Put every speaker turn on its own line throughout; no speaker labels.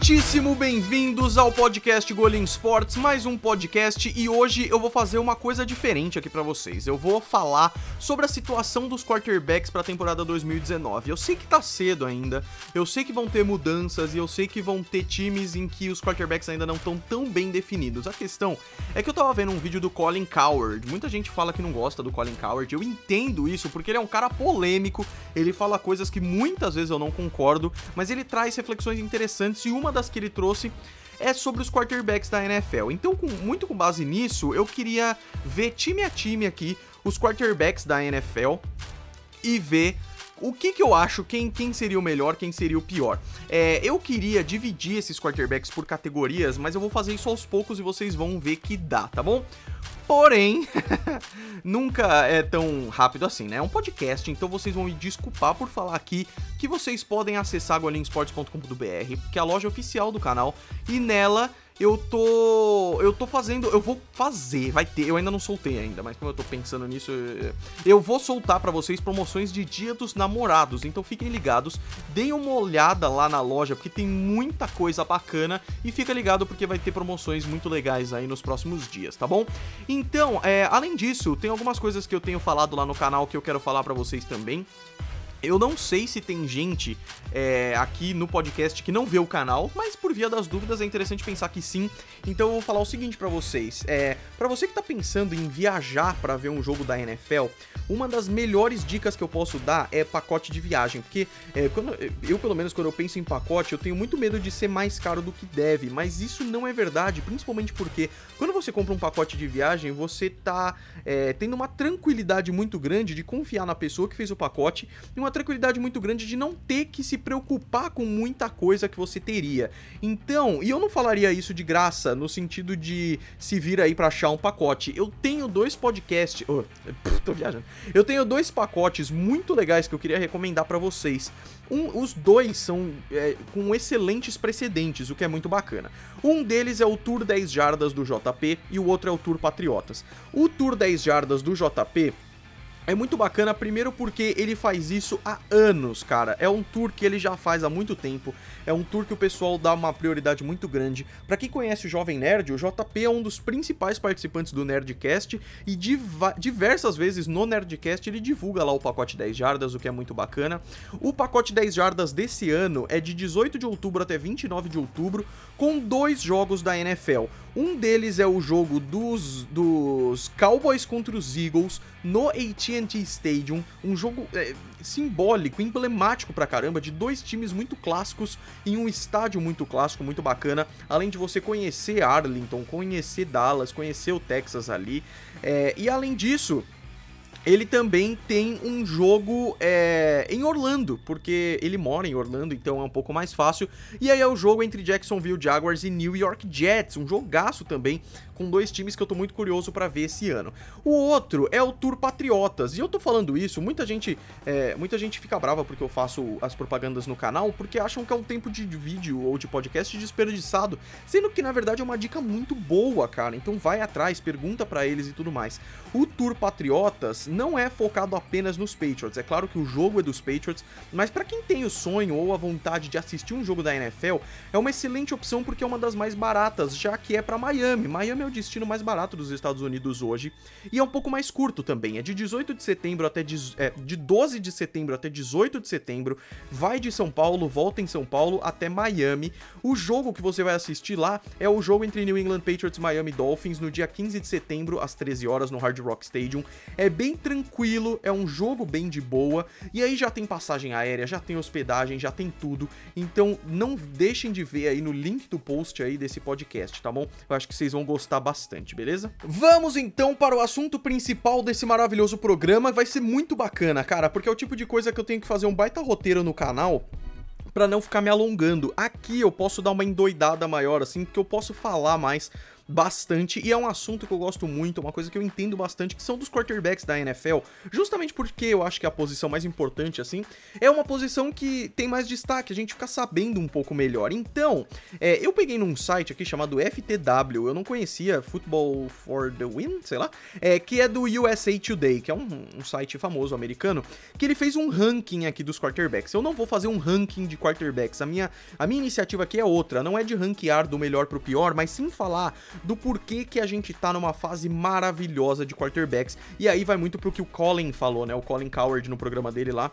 Muitíssimo bem-vindos ao podcast Golem Sports, mais um podcast e hoje eu vou fazer uma coisa diferente aqui para vocês. Eu vou falar sobre a situação dos quarterbacks para a temporada 2019. Eu sei que tá cedo ainda, eu sei que vão ter mudanças e eu sei que vão ter times em que os quarterbacks ainda não estão tão bem definidos. A questão é que eu tava vendo um vídeo do Colin Coward. Muita gente fala que não gosta do Colin Coward. Eu entendo isso porque ele é um cara polêmico, ele fala coisas que muitas vezes eu não concordo, mas ele traz reflexões interessantes e uma das que ele trouxe é sobre os quarterbacks da NFL. Então, com, muito com base nisso, eu queria ver time a time aqui os quarterbacks da NFL e ver o que, que eu acho, quem, quem seria o melhor, quem seria o pior. É, eu queria dividir esses quarterbacks por categorias, mas eu vou fazer isso aos poucos e vocês vão ver que dá, tá bom? Porém, nunca é tão rápido assim, né? É um podcast, então vocês vão me desculpar por falar aqui que vocês podem acessar golinsports.com.br, que é a loja oficial do canal, e nela eu tô. Eu tô fazendo. Eu vou fazer, vai ter. Eu ainda não soltei ainda, mas como eu tô pensando nisso, eu vou soltar para vocês promoções de Dia dos Namorados. Então fiquem ligados, deem uma olhada lá na loja, porque tem muita coisa bacana. E fica ligado porque vai ter promoções muito legais aí nos próximos dias, tá bom? Então, é, além disso, tem algumas coisas que eu tenho falado lá no canal que eu quero falar para vocês também. Eu não sei se tem gente é, aqui no podcast que não vê o canal, mas por via das dúvidas é interessante pensar que sim. Então eu vou falar o seguinte para vocês: é, para você que tá pensando em viajar para ver um jogo da NFL, uma das melhores dicas que eu posso dar é pacote de viagem, porque é, quando eu pelo menos quando eu penso em pacote eu tenho muito medo de ser mais caro do que deve, mas isso não é verdade, principalmente porque quando você compra um pacote de viagem você tá é, tendo uma tranquilidade muito grande de confiar na pessoa que fez o pacote e uma uma tranquilidade muito grande de não ter que se preocupar com muita coisa que você teria. Então, e eu não falaria isso de graça, no sentido de se vir aí para achar um pacote. Eu tenho dois podcasts. Oh, tô viajando. Eu tenho dois pacotes muito legais que eu queria recomendar para vocês. Um, os dois são é, com excelentes precedentes, o que é muito bacana. Um deles é o Tour 10 Jardas do JP e o outro é o Tour Patriotas. O Tour 10 Jardas do JP é muito bacana, primeiro porque ele faz isso há anos, cara. É um tour que ele já faz há muito tempo. É um tour que o pessoal dá uma prioridade muito grande. Para quem conhece o Jovem Nerd, o JP é um dos principais participantes do Nerdcast e diversas vezes no Nerdcast ele divulga lá o pacote 10 jardas, o que é muito bacana. O pacote 10 jardas desse ano é de 18 de outubro até 29 de outubro, com dois jogos da NFL. Um deles é o jogo dos, dos Cowboys contra os Eagles no AT&T Stadium, um jogo é, simbólico, emblemático pra caramba, de dois times muito clássicos em um estádio muito clássico, muito bacana, além de você conhecer Arlington, conhecer Dallas, conhecer o Texas ali, é, e além disso, ele também tem um jogo é, em Orlando, porque ele mora em Orlando, então é um pouco mais fácil. E aí é o jogo entre Jacksonville Jaguars e New York Jets, um jogaço também, com dois times que eu tô muito curioso para ver esse ano. O outro é o Tour Patriotas, e eu tô falando isso, muita gente, é, muita gente fica brava porque eu faço as propagandas no canal, porque acham que é um tempo de vídeo ou de podcast desperdiçado, sendo que na verdade é uma dica muito boa, cara. Então vai atrás, pergunta para eles e tudo mais. O Tour Patriotas não é focado apenas nos Patriots. É claro que o jogo é dos Patriots, mas para quem tem o sonho ou a vontade de assistir um jogo da NFL, é uma excelente opção porque é uma das mais baratas, já que é para Miami. Miami é o destino mais barato dos Estados Unidos hoje e é um pouco mais curto também. É de 18 de setembro até de, é, de 12 de setembro até 18 de setembro. Vai de São Paulo, volta em São Paulo até Miami. O jogo que você vai assistir lá é o jogo entre New England Patriots e Miami Dolphins no dia 15 de setembro às 13 horas no Hard Rock Stadium. É bem tranquilo, é um jogo bem de boa e aí já tem passagem aérea, já tem hospedagem, já tem tudo. Então não deixem de ver aí no link do post aí desse podcast, tá bom? Eu acho que vocês vão gostar bastante, beleza? Vamos então para o assunto principal desse maravilhoso programa. Vai ser muito bacana, cara, porque é o tipo de coisa que eu tenho que fazer um baita roteiro no canal para não ficar me alongando. Aqui eu posso dar uma endoidada maior assim, porque eu posso falar mais bastante e é um assunto que eu gosto muito, uma coisa que eu entendo bastante, que são dos quarterbacks da NFL, justamente porque eu acho que a posição mais importante, assim, é uma posição que tem mais destaque, a gente fica sabendo um pouco melhor. Então, é, eu peguei num site aqui chamado FTW, eu não conhecia, Football for the Win, sei lá, é, que é do USA Today, que é um, um site famoso americano, que ele fez um ranking aqui dos quarterbacks. Eu não vou fazer um ranking de quarterbacks, a minha, a minha iniciativa aqui é outra, não é de ranquear do melhor pro pior, mas sim falar do porquê que a gente tá numa fase maravilhosa de quarterbacks. E aí vai muito pro que o Colin falou, né? O Colin Coward no programa dele lá.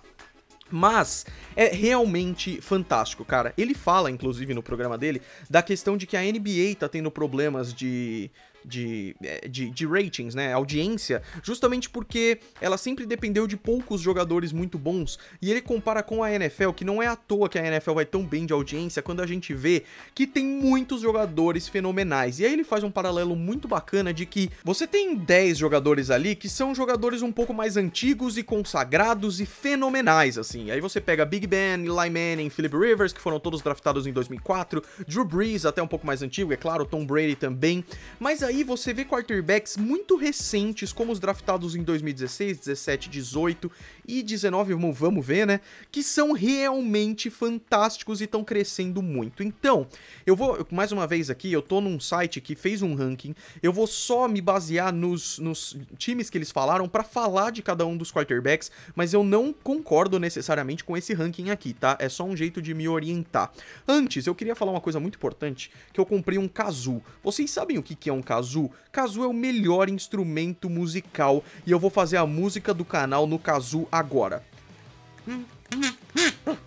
Mas é realmente fantástico, cara. Ele fala, inclusive, no programa dele, da questão de que a NBA tá tendo problemas de de, é, de, de, ratings, né? Audiência, justamente porque ela sempre dependeu de poucos jogadores muito bons. E ele compara com a NFL, que não é à toa que a NFL vai tão bem de audiência quando a gente vê que tem muitos jogadores fenomenais. E aí ele faz um paralelo muito bacana de que você tem 10 jogadores ali que são jogadores um pouco mais antigos e consagrados e fenomenais, assim. Aí você pega Big Ben, Eli Manning, Philip Rivers, que foram todos draftados em 2004, Drew Brees, até um pouco mais antigo, é claro, Tom Brady também. Mas aí aí você vê quarterbacks muito recentes, como os draftados em 2016, 17, 18 e 19, vamos ver, né? Que são realmente fantásticos e estão crescendo muito. Então, eu vou, mais uma vez aqui, eu tô num site que fez um ranking, eu vou só me basear nos, nos times que eles falaram para falar de cada um dos quarterbacks, mas eu não concordo necessariamente com esse ranking aqui, tá? É só um jeito de me orientar. Antes, eu queria falar uma coisa muito importante, que eu comprei um kazoo. Vocês sabem o que é um kazoo? Kazoo. Kazoo é o melhor instrumento musical e eu vou fazer a música do canal no kazoo agora.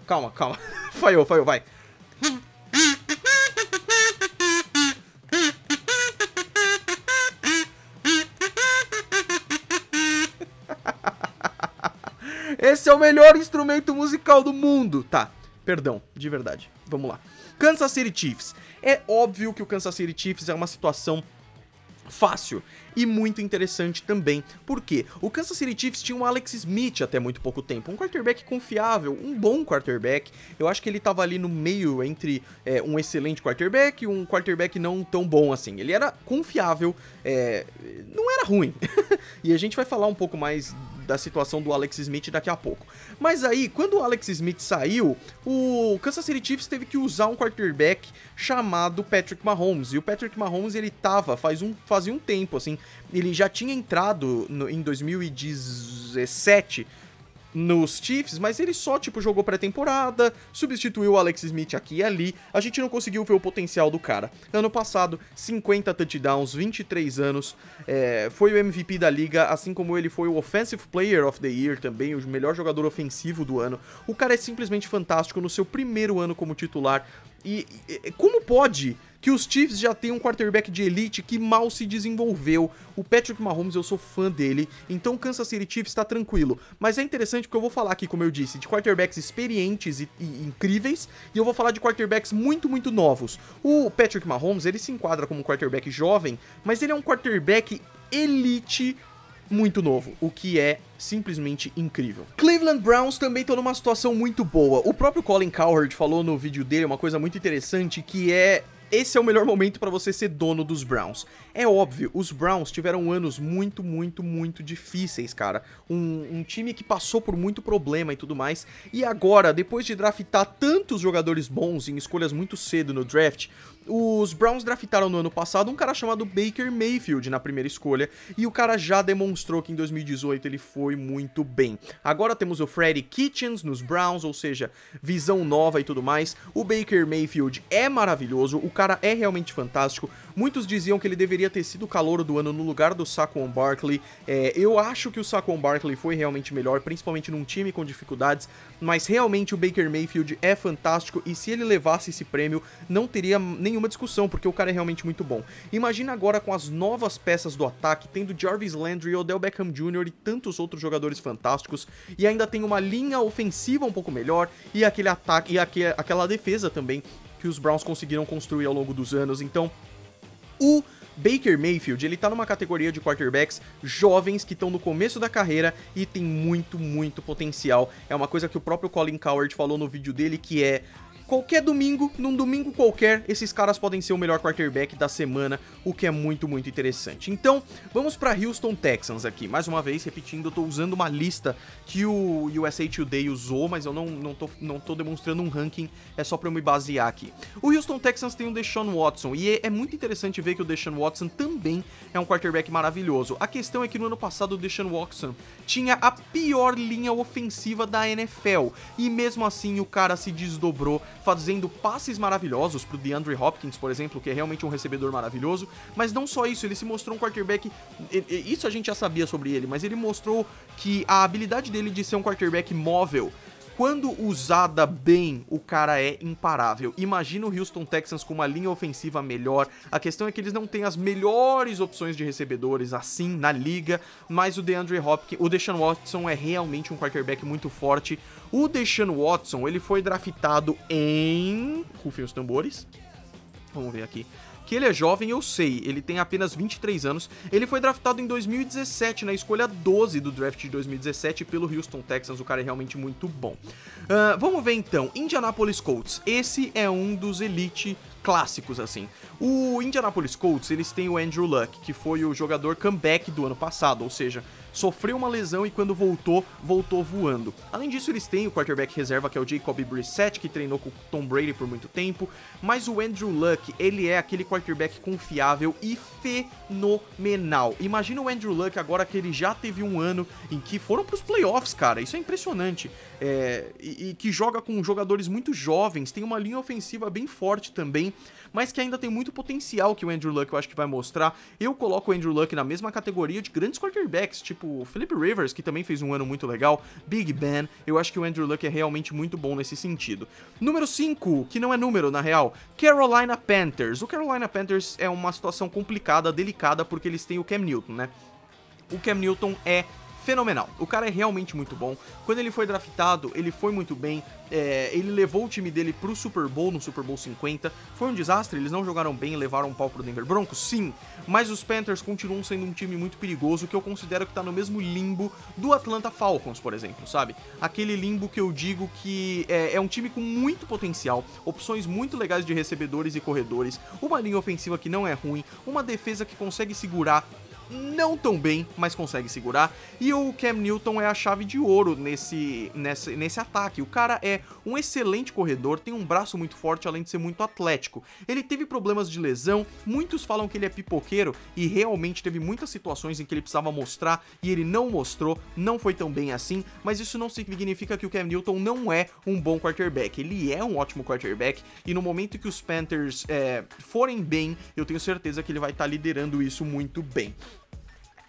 Calma, calma. Falhou, falhou, vai. Esse é o melhor instrumento musical do mundo. Tá, perdão, de verdade. Vamos lá. Kansas City Chiefs. É óbvio que o Kansas City Chiefs é uma situação fácil e muito interessante também. porque O Kansas City Chiefs tinha um Alex Smith até muito pouco tempo, um quarterback confiável, um bom quarterback. Eu acho que ele tava ali no meio entre é, um excelente quarterback e um quarterback não tão bom assim. Ele era confiável, é, não era ruim. e a gente vai falar um pouco mais da situação do Alex Smith daqui a pouco. Mas aí, quando o Alex Smith saiu, o Kansas City Chiefs teve que usar um quarterback chamado Patrick Mahomes. E o Patrick Mahomes, ele tava faz um, fazia um tempo, assim, ele já tinha entrado no, em 2017 nos Chiefs, mas ele só, tipo, jogou pré-temporada, substituiu o Alex Smith aqui e ali, a gente não conseguiu ver o potencial do cara. Ano passado, 50 touchdowns, 23 anos, é, foi o MVP da liga, assim como ele foi o Offensive Player of the Year também, o melhor jogador ofensivo do ano. O cara é simplesmente fantástico no seu primeiro ano como titular, e, e como pode que os Chiefs já têm um quarterback de elite que mal se desenvolveu. O Patrick Mahomes, eu sou fã dele, então o Kansas City Chiefs tá tranquilo. Mas é interessante porque eu vou falar aqui, como eu disse, de quarterbacks experientes e, e incríveis, e eu vou falar de quarterbacks muito, muito novos. O Patrick Mahomes, ele se enquadra como um quarterback jovem, mas ele é um quarterback elite muito novo, o que é simplesmente incrível. Cleveland Browns também estão numa situação muito boa. O próprio Colin Cowherd falou no vídeo dele uma coisa muito interessante que é esse é o melhor momento para você ser dono dos Browns. É óbvio, os Browns tiveram anos muito, muito, muito difíceis, cara. Um, um, time que passou por muito problema e tudo mais. E agora, depois de draftar tantos jogadores bons em escolhas muito cedo no draft, os Browns draftaram no ano passado um cara chamado Baker Mayfield na primeira escolha. E o cara já demonstrou que em 2018 ele foi muito bem. Agora temos o Freddie Kitchens nos Browns, ou seja, visão nova e tudo mais. O Baker Mayfield é maravilhoso, o cara é realmente fantástico. Muitos diziam que ele deveria ter sido o calor do ano no lugar do Saquon Barkley. É, eu acho que o Saquon Barkley foi realmente melhor, principalmente num time com dificuldades, mas realmente o Baker Mayfield é fantástico e se ele levasse esse prêmio, não teria nenhuma discussão, porque o cara é realmente muito bom. Imagina agora com as novas peças do ataque, tendo Jarvis Landry, Odell Beckham Jr. e tantos outros jogadores fantásticos, e ainda tem uma linha ofensiva um pouco melhor e aquele ataque e aquele, aquela defesa também que os Browns conseguiram construir ao longo dos anos. Então, o Baker Mayfield, ele tá numa categoria de quarterbacks jovens que estão no começo da carreira e tem muito, muito potencial. É uma coisa que o próprio Colin Coward falou no vídeo dele que é Qualquer domingo, num domingo qualquer, esses caras podem ser o melhor quarterback da semana, o que é muito, muito interessante. Então, vamos para Houston Texans aqui. Mais uma vez, repetindo, eu tô usando uma lista que o USA Today usou, mas eu não, não, tô, não tô demonstrando um ranking, é só para eu me basear aqui. O Houston Texans tem o Deshaun Watson, e é, é muito interessante ver que o Deshaun Watson também é um quarterback maravilhoso. A questão é que no ano passado o Deshaun Watson tinha a pior linha ofensiva da NFL, e mesmo assim o cara se desdobrou fazendo passes maravilhosos pro DeAndre Hopkins, por exemplo, que é realmente um recebedor maravilhoso, mas não só isso, ele se mostrou um quarterback, isso a gente já sabia sobre ele, mas ele mostrou que a habilidade dele de ser um quarterback móvel quando usada bem, o cara é imparável. Imagina o Houston Texans com uma linha ofensiva melhor. A questão é que eles não têm as melhores opções de recebedores assim na liga, mas o DeAndre Hopkins, o Deshaun Watson é realmente um quarterback muito forte. O Deshaun Watson, ele foi draftado em, rufem os tambores. Vamos ver aqui que ele é jovem, eu sei, ele tem apenas 23 anos. Ele foi draftado em 2017, na escolha 12 do draft de 2017 pelo Houston Texans. O cara é realmente muito bom. Uh, vamos ver então, Indianapolis Colts. Esse é um dos elite clássicos, assim. O Indianapolis Colts, eles têm o Andrew Luck, que foi o jogador comeback do ano passado, ou seja, sofreu uma lesão e quando voltou, voltou voando. Além disso, eles têm o quarterback reserva, que é o Jacob Brissett, que treinou com o Tom Brady por muito tempo, mas o Andrew Luck, ele é aquele quarterback confiável e fenomenal. Imagina o Andrew Luck agora que ele já teve um ano em que foram pros playoffs, cara, isso é impressionante. É, e, e que joga com jogadores muito jovens, tem uma linha ofensiva bem forte também, mas que ainda tem muito potencial que o Andrew Luck eu acho que vai mostrar. Eu coloco o Andrew Luck na mesma categoria de grandes quarterbacks, tipo Philip Rivers, que também fez um ano muito legal, Big Ben, eu acho que o Andrew Luck é realmente muito bom nesse sentido. Número 5, que não é número na real, Carolina Panthers. O Carolina Panthers é uma situação complicada, delicada, porque eles têm o Cam Newton, né? O Cam Newton é fenomenal. O cara é realmente muito bom. Quando ele foi draftado, ele foi muito bem. É, ele levou o time dele pro Super Bowl, no Super Bowl 50. Foi um desastre, eles não jogaram bem, levaram um pau pro Denver Broncos, sim. Mas os Panthers continuam sendo um time muito perigoso, que eu considero que tá no mesmo limbo do Atlanta Falcons, por exemplo, sabe? Aquele limbo que eu digo que é, é um time com muito potencial, opções muito legais de recebedores e corredores, uma linha ofensiva que não é ruim, uma defesa que consegue segurar não tão bem, mas consegue segurar. E o Cam Newton é a chave de ouro nesse, nesse, nesse ataque. O cara é um excelente corredor, tem um braço muito forte, além de ser muito atlético. Ele teve problemas de lesão, muitos falam que ele é pipoqueiro e realmente teve muitas situações em que ele precisava mostrar e ele não mostrou, não foi tão bem assim, mas isso não significa que o Cam Newton não é um bom quarterback. Ele é um ótimo quarterback e no momento que os Panthers é, forem bem, eu tenho certeza que ele vai estar tá liderando isso muito bem.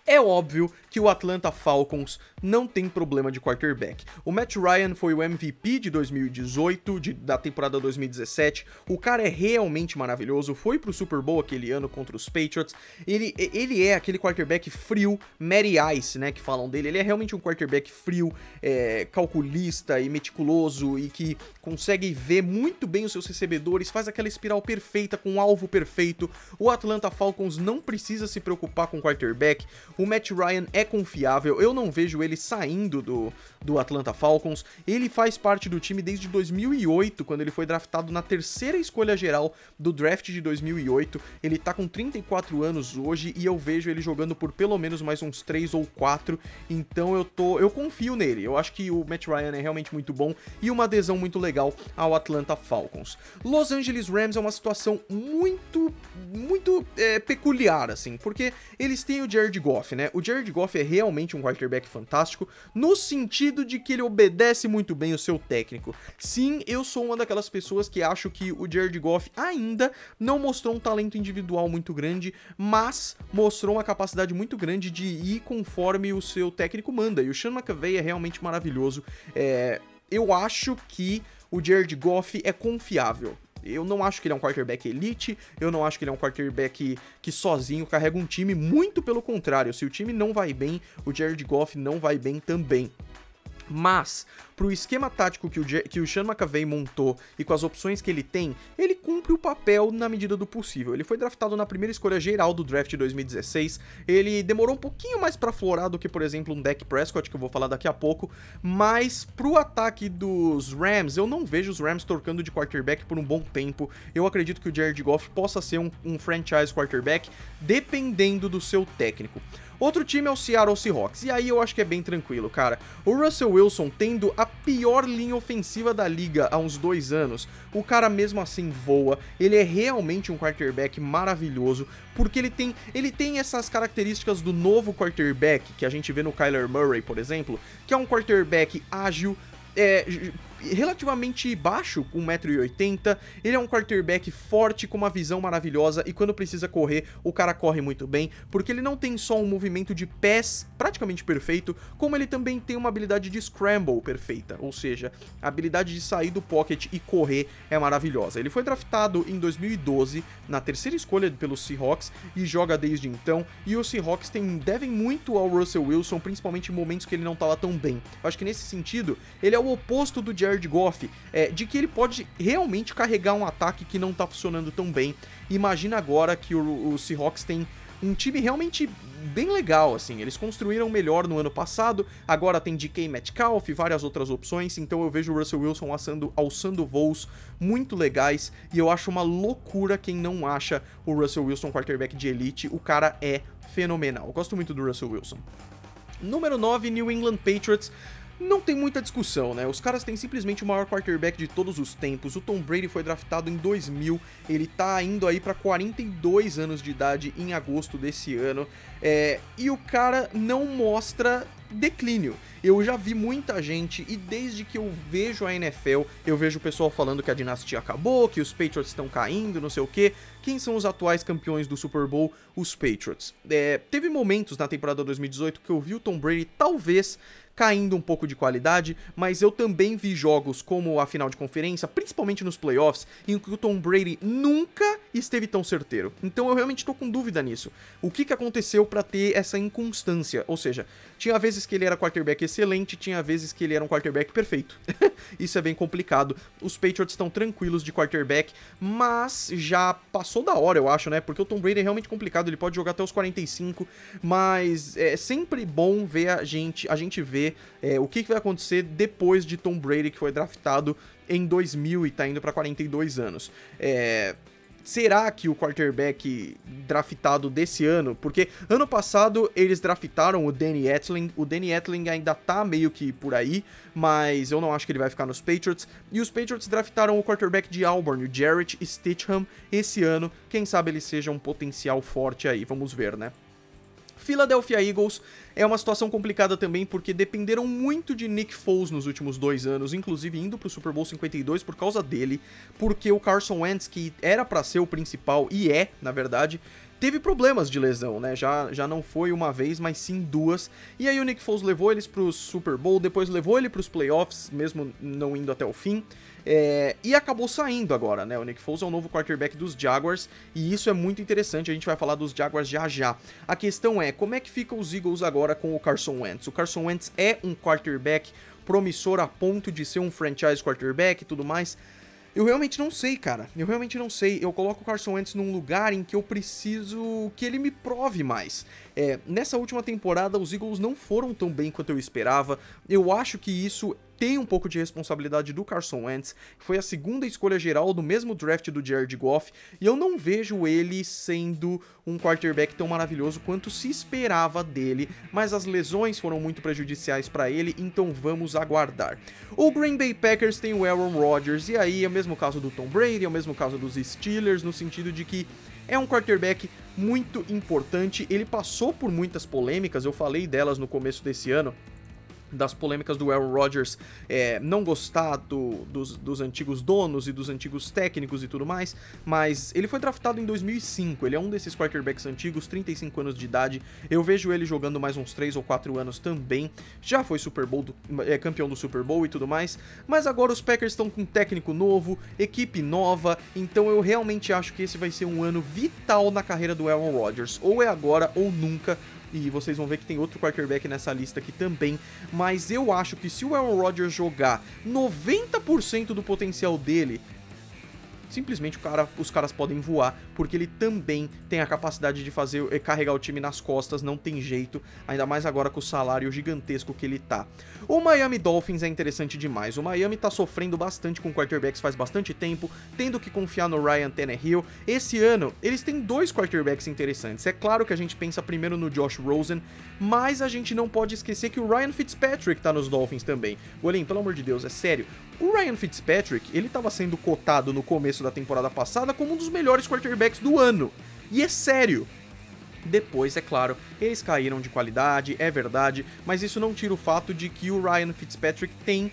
É óbvio que o Atlanta Falcons não tem problema de quarterback. O Matt Ryan foi o MVP de 2018, de, da temporada 2017. O cara é realmente maravilhoso. Foi pro Super Bowl aquele ano contra os Patriots. Ele, ele é aquele quarterback frio, Mary Ice, né? Que falam dele. Ele é realmente um quarterback frio, é, calculista e meticuloso e que consegue ver muito bem os seus recebedores, faz aquela espiral perfeita com um alvo perfeito. O Atlanta Falcons não precisa se preocupar com quarterback. O Matt Ryan é confiável, eu não vejo ele saindo do, do Atlanta Falcons. Ele faz parte do time desde 2008, quando ele foi draftado na terceira escolha geral do draft de 2008. Ele tá com 34 anos hoje e eu vejo ele jogando por pelo menos mais uns 3 ou 4. Então eu tô, eu confio nele. Eu acho que o Matt Ryan é realmente muito bom e uma adesão muito legal ao Atlanta Falcons. Los Angeles Rams é uma situação muito, muito é, peculiar assim, porque eles têm o Jared Goff, né? O Jared Goff é realmente um quarterback fantástico no sentido de que ele obedece muito bem o seu técnico. Sim, eu sou uma daquelas pessoas que acho que o Jared Goff ainda não mostrou um talento individual muito grande, mas mostrou uma capacidade muito grande de ir conforme o seu técnico manda. E o Sean McVay é realmente maravilhoso. É, eu acho que o Jared Goff é confiável. Eu não acho que ele é um quarterback elite, eu não acho que ele é um quarterback que sozinho carrega um time, muito pelo contrário. Se o time não vai bem, o Jared Goff não vai bem também. Mas, pro esquema tático que o, que o Sean McAvey montou e com as opções que ele tem, ele cumpre o papel na medida do possível. Ele foi draftado na primeira escolha geral do draft de 2016. Ele demorou um pouquinho mais para florar do que, por exemplo, um Dak Prescott, que eu vou falar daqui a pouco. Mas pro ataque dos Rams, eu não vejo os Rams trocando de quarterback por um bom tempo. Eu acredito que o Jared Goff possa ser um, um franchise quarterback, dependendo do seu técnico. Outro time é o Seattle Seahawks, e aí eu acho que é bem tranquilo, cara. O Russell Wilson tendo a pior linha ofensiva da liga há uns dois anos, o cara mesmo assim voa, ele é realmente um quarterback maravilhoso, porque ele tem, ele tem essas características do novo quarterback que a gente vê no Kyler Murray, por exemplo, que é um quarterback ágil, é, relativamente baixo, com 1,80m. Ele é um quarterback forte, com uma visão maravilhosa, e quando precisa correr, o cara corre muito bem, porque ele não tem só um movimento de pés praticamente perfeito, como ele também tem uma habilidade de scramble perfeita, ou seja, a habilidade de sair do pocket e correr é maravilhosa. Ele foi draftado em 2012, na terceira escolha pelos Seahawks, e joga desde então, e os Seahawks tem, devem muito ao Russell Wilson, principalmente em momentos que ele não estava tão bem. Eu acho que nesse sentido, ele é o oposto do Jared Goff, é, de que ele pode realmente carregar um ataque que não tá funcionando tão bem. Imagina agora que o, o Seahawks tem um time realmente bem legal, assim. Eles construíram melhor no ano passado, agora tem DK Metcalf e várias outras opções, então eu vejo o Russell Wilson alçando, alçando voos muito legais e eu acho uma loucura quem não acha o Russell Wilson quarterback de elite. O cara é fenomenal. Eu gosto muito do Russell Wilson. Número 9, New England Patriots não tem muita discussão, né? Os caras têm simplesmente o maior quarterback de todos os tempos. O Tom Brady foi draftado em 2000, ele tá indo aí para 42 anos de idade em agosto desse ano, é... e o cara não mostra declínio. Eu já vi muita gente, e desde que eu vejo a NFL, eu vejo o pessoal falando que a dinastia acabou, que os Patriots estão caindo, não sei o que. Quem são os atuais campeões do Super Bowl? Os Patriots. É, teve momentos na temporada 2018 que eu vi o Tom Brady talvez caindo um pouco de qualidade, mas eu também vi jogos como a final de conferência, principalmente nos playoffs, em que o Tom Brady nunca esteve tão certeiro. Então eu realmente estou com dúvida nisso. O que, que aconteceu para ter essa inconstância? Ou seja, tinha vezes que ele era quarterback excelente, tinha vezes que ele era um quarterback perfeito. Isso é bem complicado. Os Patriots estão tranquilos de quarterback, mas já passou da hora, eu acho, né? Porque o Tom Brady é realmente complicado, ele pode jogar até os 45, mas é sempre bom ver a gente, a gente ver é, o que, que vai acontecer depois de Tom Brady, que foi draftado em 2000 e tá indo para 42 anos. É, será que o quarterback draftado desse ano, porque ano passado eles draftaram o Danny Etling, o Danny Etling ainda tá meio que por aí, mas eu não acho que ele vai ficar nos Patriots, e os Patriots draftaram o quarterback de Auburn, o Jarrett Stidham, esse ano, quem sabe ele seja um potencial forte aí, vamos ver, né? Philadelphia Eagles é uma situação complicada também porque dependeram muito de Nick Foles nos últimos dois anos, inclusive indo pro Super Bowl 52 por causa dele, porque o Carson Wentz, que era para ser o principal e é, na verdade, teve problemas de lesão, né? Já, já não foi uma vez, mas sim duas. E aí o Nick Foles levou eles pro Super Bowl, depois levou ele pros playoffs, mesmo não indo até o fim. É, e acabou saindo agora, né? O Nick Foles é o novo quarterback dos Jaguars e isso é muito interessante. A gente vai falar dos Jaguars já já. A questão é como é que ficam os Eagles agora com o Carson Wentz? O Carson Wentz é um quarterback promissor a ponto de ser um franchise quarterback e tudo mais. Eu realmente não sei, cara. Eu realmente não sei. Eu coloco o Carson Wentz num lugar em que eu preciso que ele me prove mais. É, nessa última temporada, os Eagles não foram tão bem quanto eu esperava. Eu acho que isso tem um pouco de responsabilidade do Carson Wentz, foi a segunda escolha geral do mesmo draft do Jared Goff, e eu não vejo ele sendo um quarterback tão maravilhoso quanto se esperava dele, mas as lesões foram muito prejudiciais para ele, então vamos aguardar. O Green Bay Packers tem o Aaron Rodgers, e aí é o mesmo caso do Tom Brady, é o mesmo caso dos Steelers, no sentido de que é um quarterback muito importante, ele passou por muitas polêmicas, eu falei delas no começo desse ano, das polêmicas do Aaron Rodgers é, não gostar do, dos, dos, antigos donos e dos antigos técnicos e tudo mais, mas ele foi draftado em 2005, ele é um desses quarterbacks antigos, 35 anos de idade, eu vejo ele jogando mais uns 3 ou 4 anos também, já foi Super Bowl do, é, campeão do Super Bowl e tudo mais, mas agora os Packers estão com um técnico novo, equipe nova, então eu realmente acho que esse vai ser um ano vital na carreira do Aaron Rodgers, ou é agora ou nunca e vocês vão ver que tem outro quarterback nessa lista aqui também, mas eu acho que se o Aaron Rodgers jogar 90% do potencial dele, simplesmente cara, os caras podem voar, porque ele também tem a capacidade de fazer eh, carregar o time nas costas, não tem jeito, ainda mais agora com o salário gigantesco que ele tá. O Miami Dolphins é interessante demais. O Miami tá sofrendo bastante com quarterbacks faz bastante tempo, tendo que confiar no Ryan Tannehill. Esse ano, eles têm dois quarterbacks interessantes. É claro que a gente pensa primeiro no Josh Rosen, mas a gente não pode esquecer que o Ryan Fitzpatrick tá nos Dolphins também. Golim, pelo amor de Deus, é sério. O Ryan Fitzpatrick, ele estava sendo cotado no começo da temporada passada como um dos melhores quarterbacks do ano. E é sério. Depois, é claro, eles caíram de qualidade, é verdade, mas isso não tira o fato de que o Ryan Fitzpatrick tem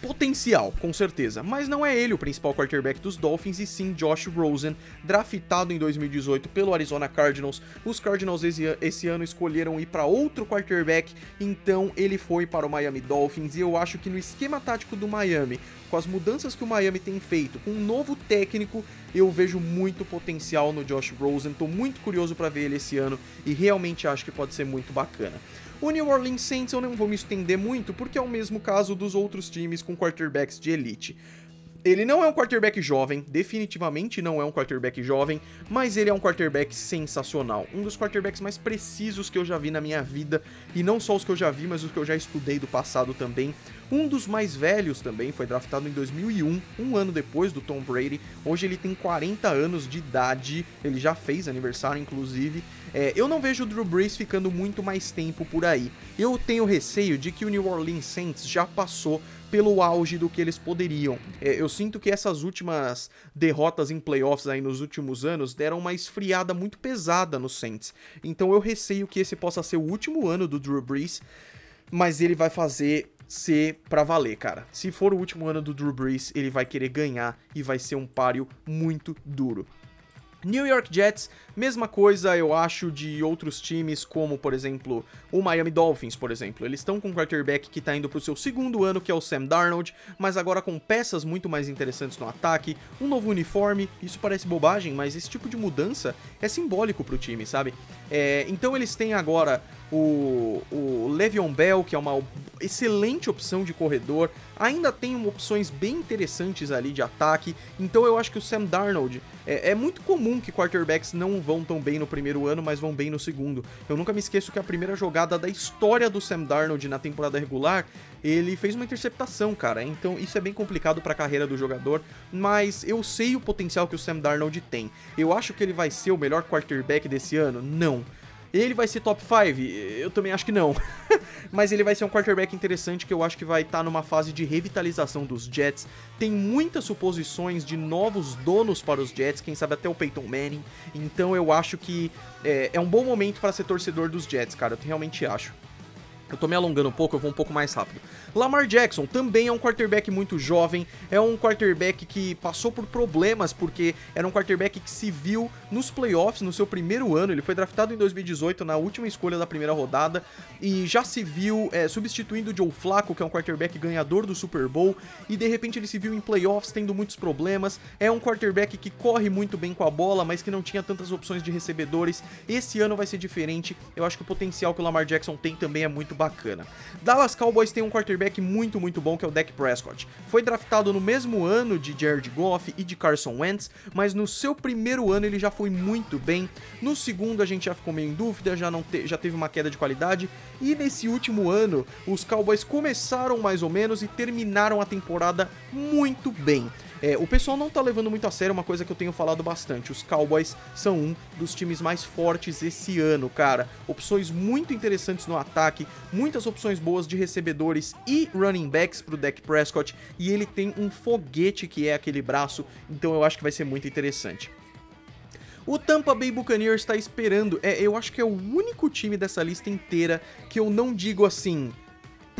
potencial, com certeza, mas não é ele o principal quarterback dos Dolphins e sim Josh Rosen, draftado em 2018 pelo Arizona Cardinals. Os Cardinals esse, ano escolheram ir para outro quarterback, então ele foi para o Miami Dolphins e eu acho que no esquema tático do Miami, com as mudanças que o Miami tem feito, com um novo técnico, eu vejo muito potencial no Josh Rosen. Tô muito curioso para ver ele esse ano e realmente acho que pode ser muito bacana. O New Orleans Saints eu não vou me estender muito, porque é o mesmo caso dos outros times com quarterbacks de elite. Ele não é um quarterback jovem, definitivamente não é um quarterback jovem, mas ele é um quarterback sensacional. Um dos quarterbacks mais precisos que eu já vi na minha vida, e não só os que eu já vi, mas os que eu já estudei do passado também. Um dos mais velhos também, foi draftado em 2001, um ano depois do Tom Brady. Hoje ele tem 40 anos de idade, ele já fez aniversário, inclusive. É, eu não vejo o Drew Brees ficando muito mais tempo por aí. Eu tenho receio de que o New Orleans Saints já passou pelo auge do que eles poderiam. É, eu sinto que essas últimas derrotas em playoffs aí nos últimos anos deram uma esfriada muito pesada no Saints. Então eu receio que esse possa ser o último ano do Drew Brees, mas ele vai fazer ser para valer, cara. Se for o último ano do Drew Brees, ele vai querer ganhar e vai ser um páreo muito duro. New York Jets, mesma coisa eu acho de outros times, como por exemplo o Miami Dolphins, por exemplo. Eles estão com um quarterback que está indo para o seu segundo ano, que é o Sam Darnold, mas agora com peças muito mais interessantes no ataque, um novo uniforme. Isso parece bobagem, mas esse tipo de mudança é simbólico para o time, sabe? É, então eles têm agora o, o Le'Veon Bell, que é uma excelente opção de corredor, ainda tem opções bem interessantes ali de ataque, então eu acho que o Sam Darnold é, é, muito comum que quarterbacks não vão tão bem no primeiro ano, mas vão bem no segundo. Eu nunca me esqueço que a primeira jogada da história do Sam Darnold na temporada regular, ele fez uma interceptação, cara, então isso é bem complicado para a carreira do jogador, mas eu sei o potencial que o Sam Darnold tem. Eu acho que ele vai ser o melhor quarterback desse ano? Não. Ele vai ser top 5? Eu também acho que não. Mas ele vai ser um quarterback interessante que eu acho que vai estar tá numa fase de revitalização dos Jets. Tem muitas suposições de novos donos para os Jets, quem sabe até o Peyton Manning. Então eu acho que é, é um bom momento para ser torcedor dos Jets, cara. Eu realmente acho. Eu tô me alongando um pouco, eu vou um pouco mais rápido. Lamar Jackson também é um quarterback muito jovem, é um quarterback que passou por problemas porque era um quarterback que se viu nos playoffs no seu primeiro ano. Ele foi draftado em 2018 na última escolha da primeira rodada e já se viu é, substituindo o Joe Flacco, que é um quarterback ganhador do Super Bowl, e de repente ele se viu em playoffs tendo muitos problemas. É um quarterback que corre muito bem com a bola, mas que não tinha tantas opções de recebedores. Esse ano vai ser diferente. Eu acho que o potencial que o Lamar Jackson tem também é muito bacana. Dallas Cowboys tem um quarterback muito, muito bom que é o Dak Prescott. Foi draftado no mesmo ano de Jared Goff e de Carson Wentz, mas no seu primeiro ano ele já foi muito bem. No segundo a gente já ficou meio em dúvida, já, não te, já teve uma queda de qualidade. E nesse último ano, os Cowboys começaram mais ou menos e terminaram a temporada muito bem. É, o pessoal não tá levando muito a sério uma coisa que eu tenho falado bastante. Os Cowboys são um dos times mais fortes esse ano, cara. Opções muito interessantes no ataque, muitas opções boas de recebedores e running backs pro Dak Prescott. E ele tem um foguete que é aquele braço, então eu acho que vai ser muito interessante. O Tampa Bay Buccaneers está esperando. É, eu acho que é o único time dessa lista inteira que eu não digo assim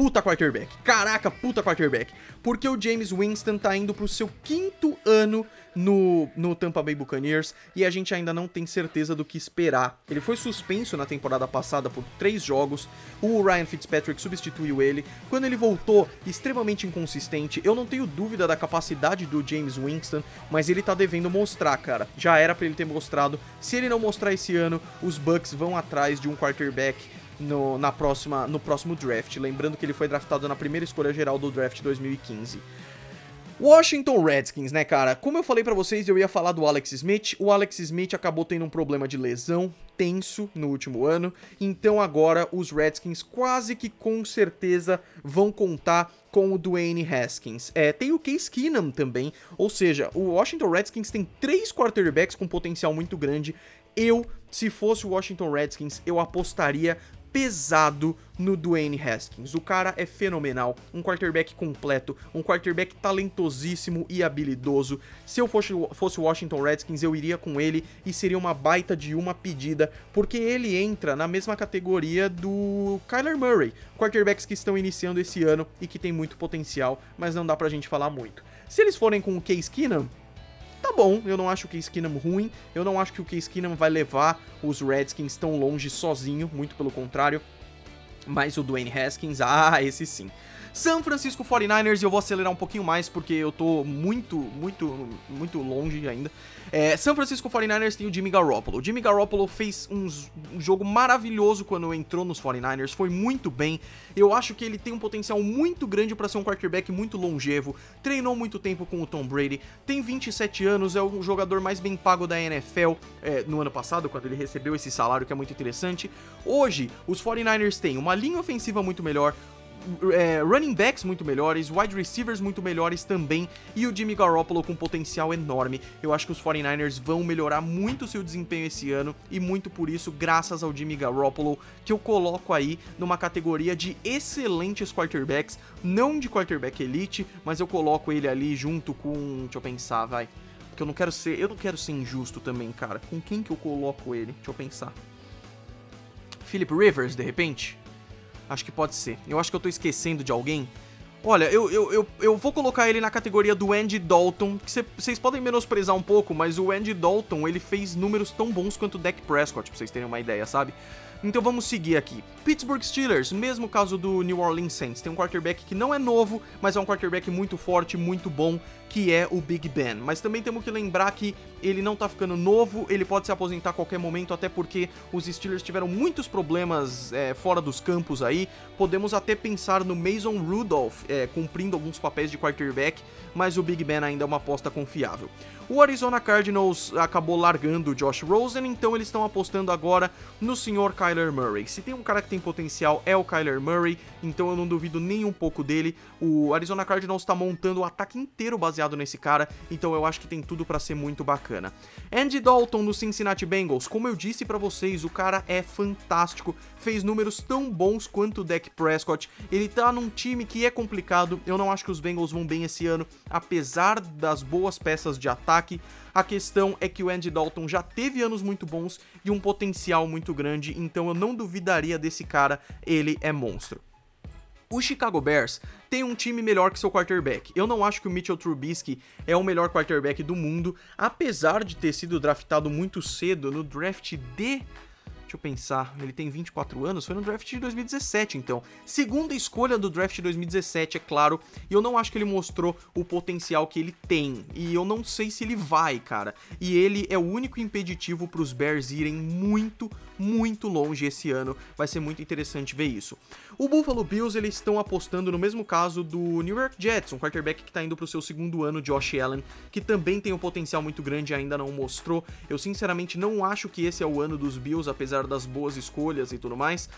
puta quarterback. Caraca, puta quarterback. Porque o James Winston tá indo pro seu quinto ano no, no Tampa Bay Buccaneers e a gente ainda não tem certeza do que esperar. Ele foi suspenso na temporada passada por três jogos, o Ryan Fitzpatrick substituiu ele. Quando ele voltou, extremamente inconsistente, eu não tenho dúvida da capacidade do James Winston, mas ele tá devendo mostrar, cara. Já era para ele ter mostrado. Se ele não mostrar esse ano, os Bucks vão atrás de um quarterback no, na próxima, no próximo draft. Lembrando que ele foi draftado na primeira escolha geral do draft 2015. Washington Redskins, né, cara? Como eu falei para vocês, eu ia falar do Alex Smith. O Alex Smith acabou tendo um problema de lesão tenso no último ano. Então agora os Redskins quase que com certeza vão contar com o Dwayne Haskins. É, tem o Case Keenum também, ou seja, o Washington Redskins tem três quarterbacks com potencial muito grande. Eu, se fosse o Washington Redskins, eu apostaria pesado no Dwayne Haskins. O cara é fenomenal, um quarterback completo, um quarterback talentosíssimo e habilidoso. Se eu fosse, fosse Washington Redskins, eu iria com ele e seria uma baita de uma pedida, porque ele entra na mesma categoria do Kyler Murray, quarterbacks que estão iniciando esse ano e que tem muito potencial, mas não dá pra gente falar muito. Se eles forem com o Case Keenum, tá bom, eu não acho o Case Keenum ruim, eu não acho que o Case Keenum vai levar os Redskins tão longe sozinho, muito pelo contrário, mas o Dwayne Haskins, ah, esse sim. San Francisco 49ers, e eu vou acelerar um pouquinho mais porque eu tô muito, muito, muito longe ainda. É, San Francisco 49ers tem o Jimmy Garoppolo. O Jimmy Garoppolo fez um, um jogo maravilhoso quando entrou nos 49ers, foi muito bem. Eu acho que ele tem um potencial muito grande para ser um quarterback muito longevo. Treinou muito tempo com o Tom Brady, tem 27 anos, é o jogador mais bem pago da NFL é, no ano passado, quando ele recebeu esse salário que é muito interessante. Hoje, os 49ers têm uma linha ofensiva muito melhor, é, running backs muito melhores, wide receivers muito melhores também, e o Jimmy Garoppolo com potencial enorme. Eu acho que os 49ers vão melhorar muito seu desempenho esse ano, e muito por isso, graças ao Jimmy Garoppolo, que eu coloco aí numa categoria de excelentes quarterbacks, não de quarterback elite, mas eu coloco ele ali junto com. Deixa eu pensar, vai. Porque eu não quero ser. Eu não quero ser injusto também, cara. Com quem que eu coloco ele? Deixa eu pensar. Philip Rivers, de repente? Acho que pode ser. Eu acho que eu tô esquecendo de alguém. Olha, eu, eu, eu, eu vou colocar ele na categoria do Andy Dalton, que vocês podem menosprezar um pouco, mas o Andy Dalton, ele fez números tão bons quanto o Dak Prescott, pra vocês terem uma ideia, sabe? Então vamos seguir aqui. Pittsburgh Steelers, mesmo caso do New Orleans Saints, tem um quarterback que não é novo, mas é um quarterback muito forte, muito bom, que é o Big Ben. Mas também temos que lembrar que ele não tá ficando novo, ele pode se aposentar a qualquer momento, até porque os Steelers tiveram muitos problemas é, fora dos campos aí. Podemos até pensar no Mason Rudolph é, cumprindo alguns papéis de quarterback, mas o Big Ben ainda é uma aposta confiável. O Arizona Cardinals acabou largando o Josh Rosen, então eles estão apostando agora no senhor Kyler Murray. Se tem um cara que tem potencial é o Kyler Murray, então eu não duvido nem um pouco dele. O Arizona Cardinals está montando o ataque inteiro baseado nesse cara, então eu acho que tem tudo para ser muito bacana. Andy Dalton no Cincinnati Bengals, como eu disse para vocês, o cara é fantástico, fez números tão bons quanto o Dak Prescott. Ele tá num time que é complicado, eu não acho que os Bengals vão bem esse ano, apesar das boas peças de ataque. A questão é que o Andy Dalton já teve anos muito bons e um potencial muito grande, então eu não duvidaria desse cara, ele é monstro. O Chicago Bears tem um time melhor que seu quarterback. Eu não acho que o Mitchell Trubisky é o melhor quarterback do mundo, apesar de ter sido draftado muito cedo no draft de Deixa eu pensar, ele tem 24 anos, foi no draft de 2017, então. Segunda escolha do draft de 2017, é claro, e eu não acho que ele mostrou o potencial que ele tem, e eu não sei se ele vai, cara. E ele é o único impeditivo para os Bears irem muito, muito longe esse ano. Vai ser muito interessante ver isso. O Buffalo Bills, eles estão apostando no mesmo caso do New York Jets, um quarterback que está indo para o seu segundo ano, Josh Allen, que também tem um potencial muito grande ainda não mostrou. Eu sinceramente não acho que esse é o ano dos Bills, apesar das boas escolhas e tudo mais.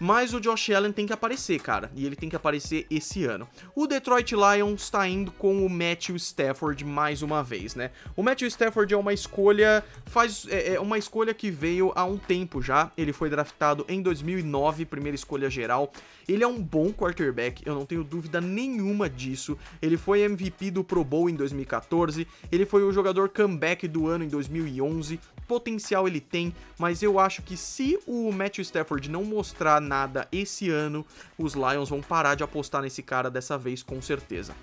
Mas o Josh Allen tem que aparecer, cara, e ele tem que aparecer esse ano. O Detroit Lions está indo com o Matthew Stafford mais uma vez, né? O Matthew Stafford é uma escolha faz é, é uma escolha que veio há um tempo já. Ele foi draftado em 2009, primeira escolha geral. Ele é um bom quarterback, eu não tenho dúvida nenhuma disso. Ele foi MVP do Pro Bowl em 2014, ele foi o jogador comeback do ano em 2011 potencial ele tem, mas eu acho que se o Matthew Stafford não mostrar nada esse ano, os Lions vão parar de apostar nesse cara dessa vez com certeza.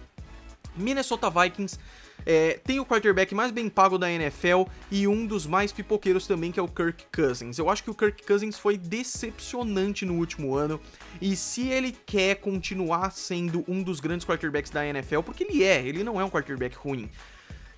Minnesota Vikings é, tem o quarterback mais bem pago da NFL e um dos mais pipoqueiros também, que é o Kirk Cousins. Eu acho que o Kirk Cousins foi decepcionante no último ano. E se ele quer continuar sendo um dos grandes quarterbacks da NFL, porque ele é, ele não é um quarterback ruim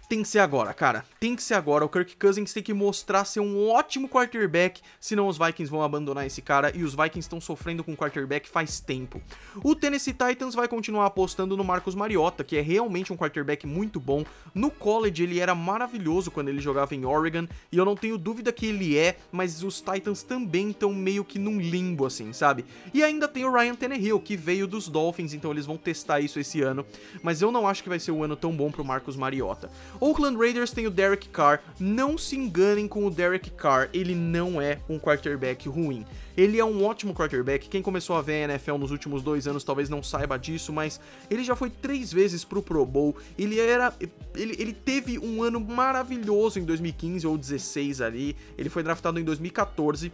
tem que ser agora, cara. Tem que ser agora. O Kirk Cousins tem que mostrar ser um ótimo quarterback, senão os Vikings vão abandonar esse cara e os Vikings estão sofrendo com quarterback faz tempo. O Tennessee Titans vai continuar apostando no Marcos Mariota, que é realmente um quarterback muito bom. No college ele era maravilhoso quando ele jogava em Oregon e eu não tenho dúvida que ele é, mas os Titans também estão meio que num limbo assim, sabe? E ainda tem o Ryan Tannehill, que veio dos Dolphins, então eles vão testar isso esse ano, mas eu não acho que vai ser um ano tão bom pro Marcos Mariota. Oakland Raiders tem o Derek Carr. Não se enganem com o Derek Carr, ele não é um quarterback ruim. Ele é um ótimo quarterback. Quem começou a ver a NFL nos últimos dois anos talvez não saiba disso, mas ele já foi três vezes pro Pro Bowl. Ele era. Ele, ele teve um ano maravilhoso em 2015 ou 16 ali. Ele foi draftado em 2014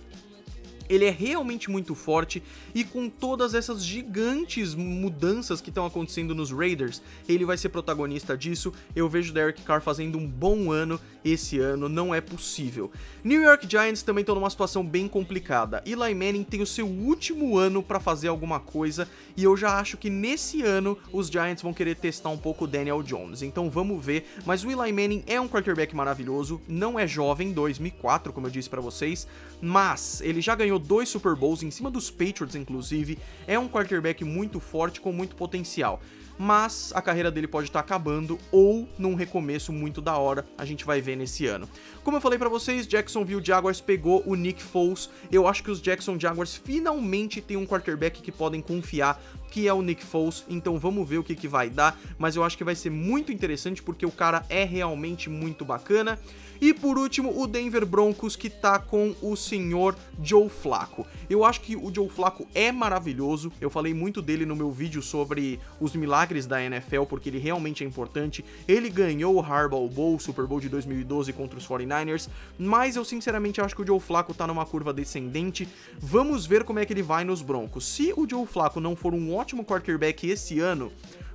ele é realmente muito forte e com todas essas gigantes mudanças que estão acontecendo nos Raiders, ele vai ser protagonista disso. Eu vejo Derek Carr fazendo um bom ano esse ano, não é possível. New York Giants também estão numa situação bem complicada. Eli Manning tem o seu último ano para fazer alguma coisa e eu já acho que nesse ano os Giants vão querer testar um pouco o Daniel Jones. Então vamos ver, mas o Eli Manning é um quarterback maravilhoso, não é jovem, 2004, como eu disse para vocês, mas ele já ganhou dois Super Bowls em cima dos Patriots, inclusive. É um quarterback muito forte, com muito potencial mas a carreira dele pode estar acabando ou num recomeço muito da hora, a gente vai ver nesse ano. Como eu falei para vocês, Jacksonville Jaguars pegou o Nick Foles. Eu acho que os Jackson Jaguars finalmente têm um quarterback que podem confiar, que é o Nick Foles. Então vamos ver o que, que vai dar, mas eu acho que vai ser muito interessante porque o cara é realmente muito bacana. E por último, o Denver Broncos que tá com o senhor Joe Flacco. Eu acho que o Joe Flacco é maravilhoso. Eu falei muito dele no meu vídeo sobre os milagres da NFL, porque ele realmente é importante. Ele ganhou o Harbaugh Bowl, Super Bowl de 2012 contra os 49ers, mas eu sinceramente acho que o Joe Flacco tá numa curva descendente. Vamos ver como é que ele vai nos Broncos. Se o Joe Flacco não for um ótimo quarterback esse ano,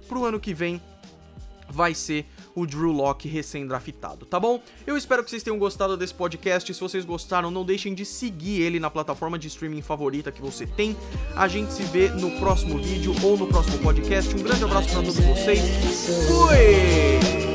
pro ano que vem vai ser o Drew Locke recém-draftado, tá bom? Eu espero que vocês tenham gostado desse podcast. Se vocês gostaram, não deixem de seguir ele na plataforma de streaming favorita que você tem. A gente se vê no próximo vídeo ou no próximo podcast. Um grande abraço para todos vocês. Fui!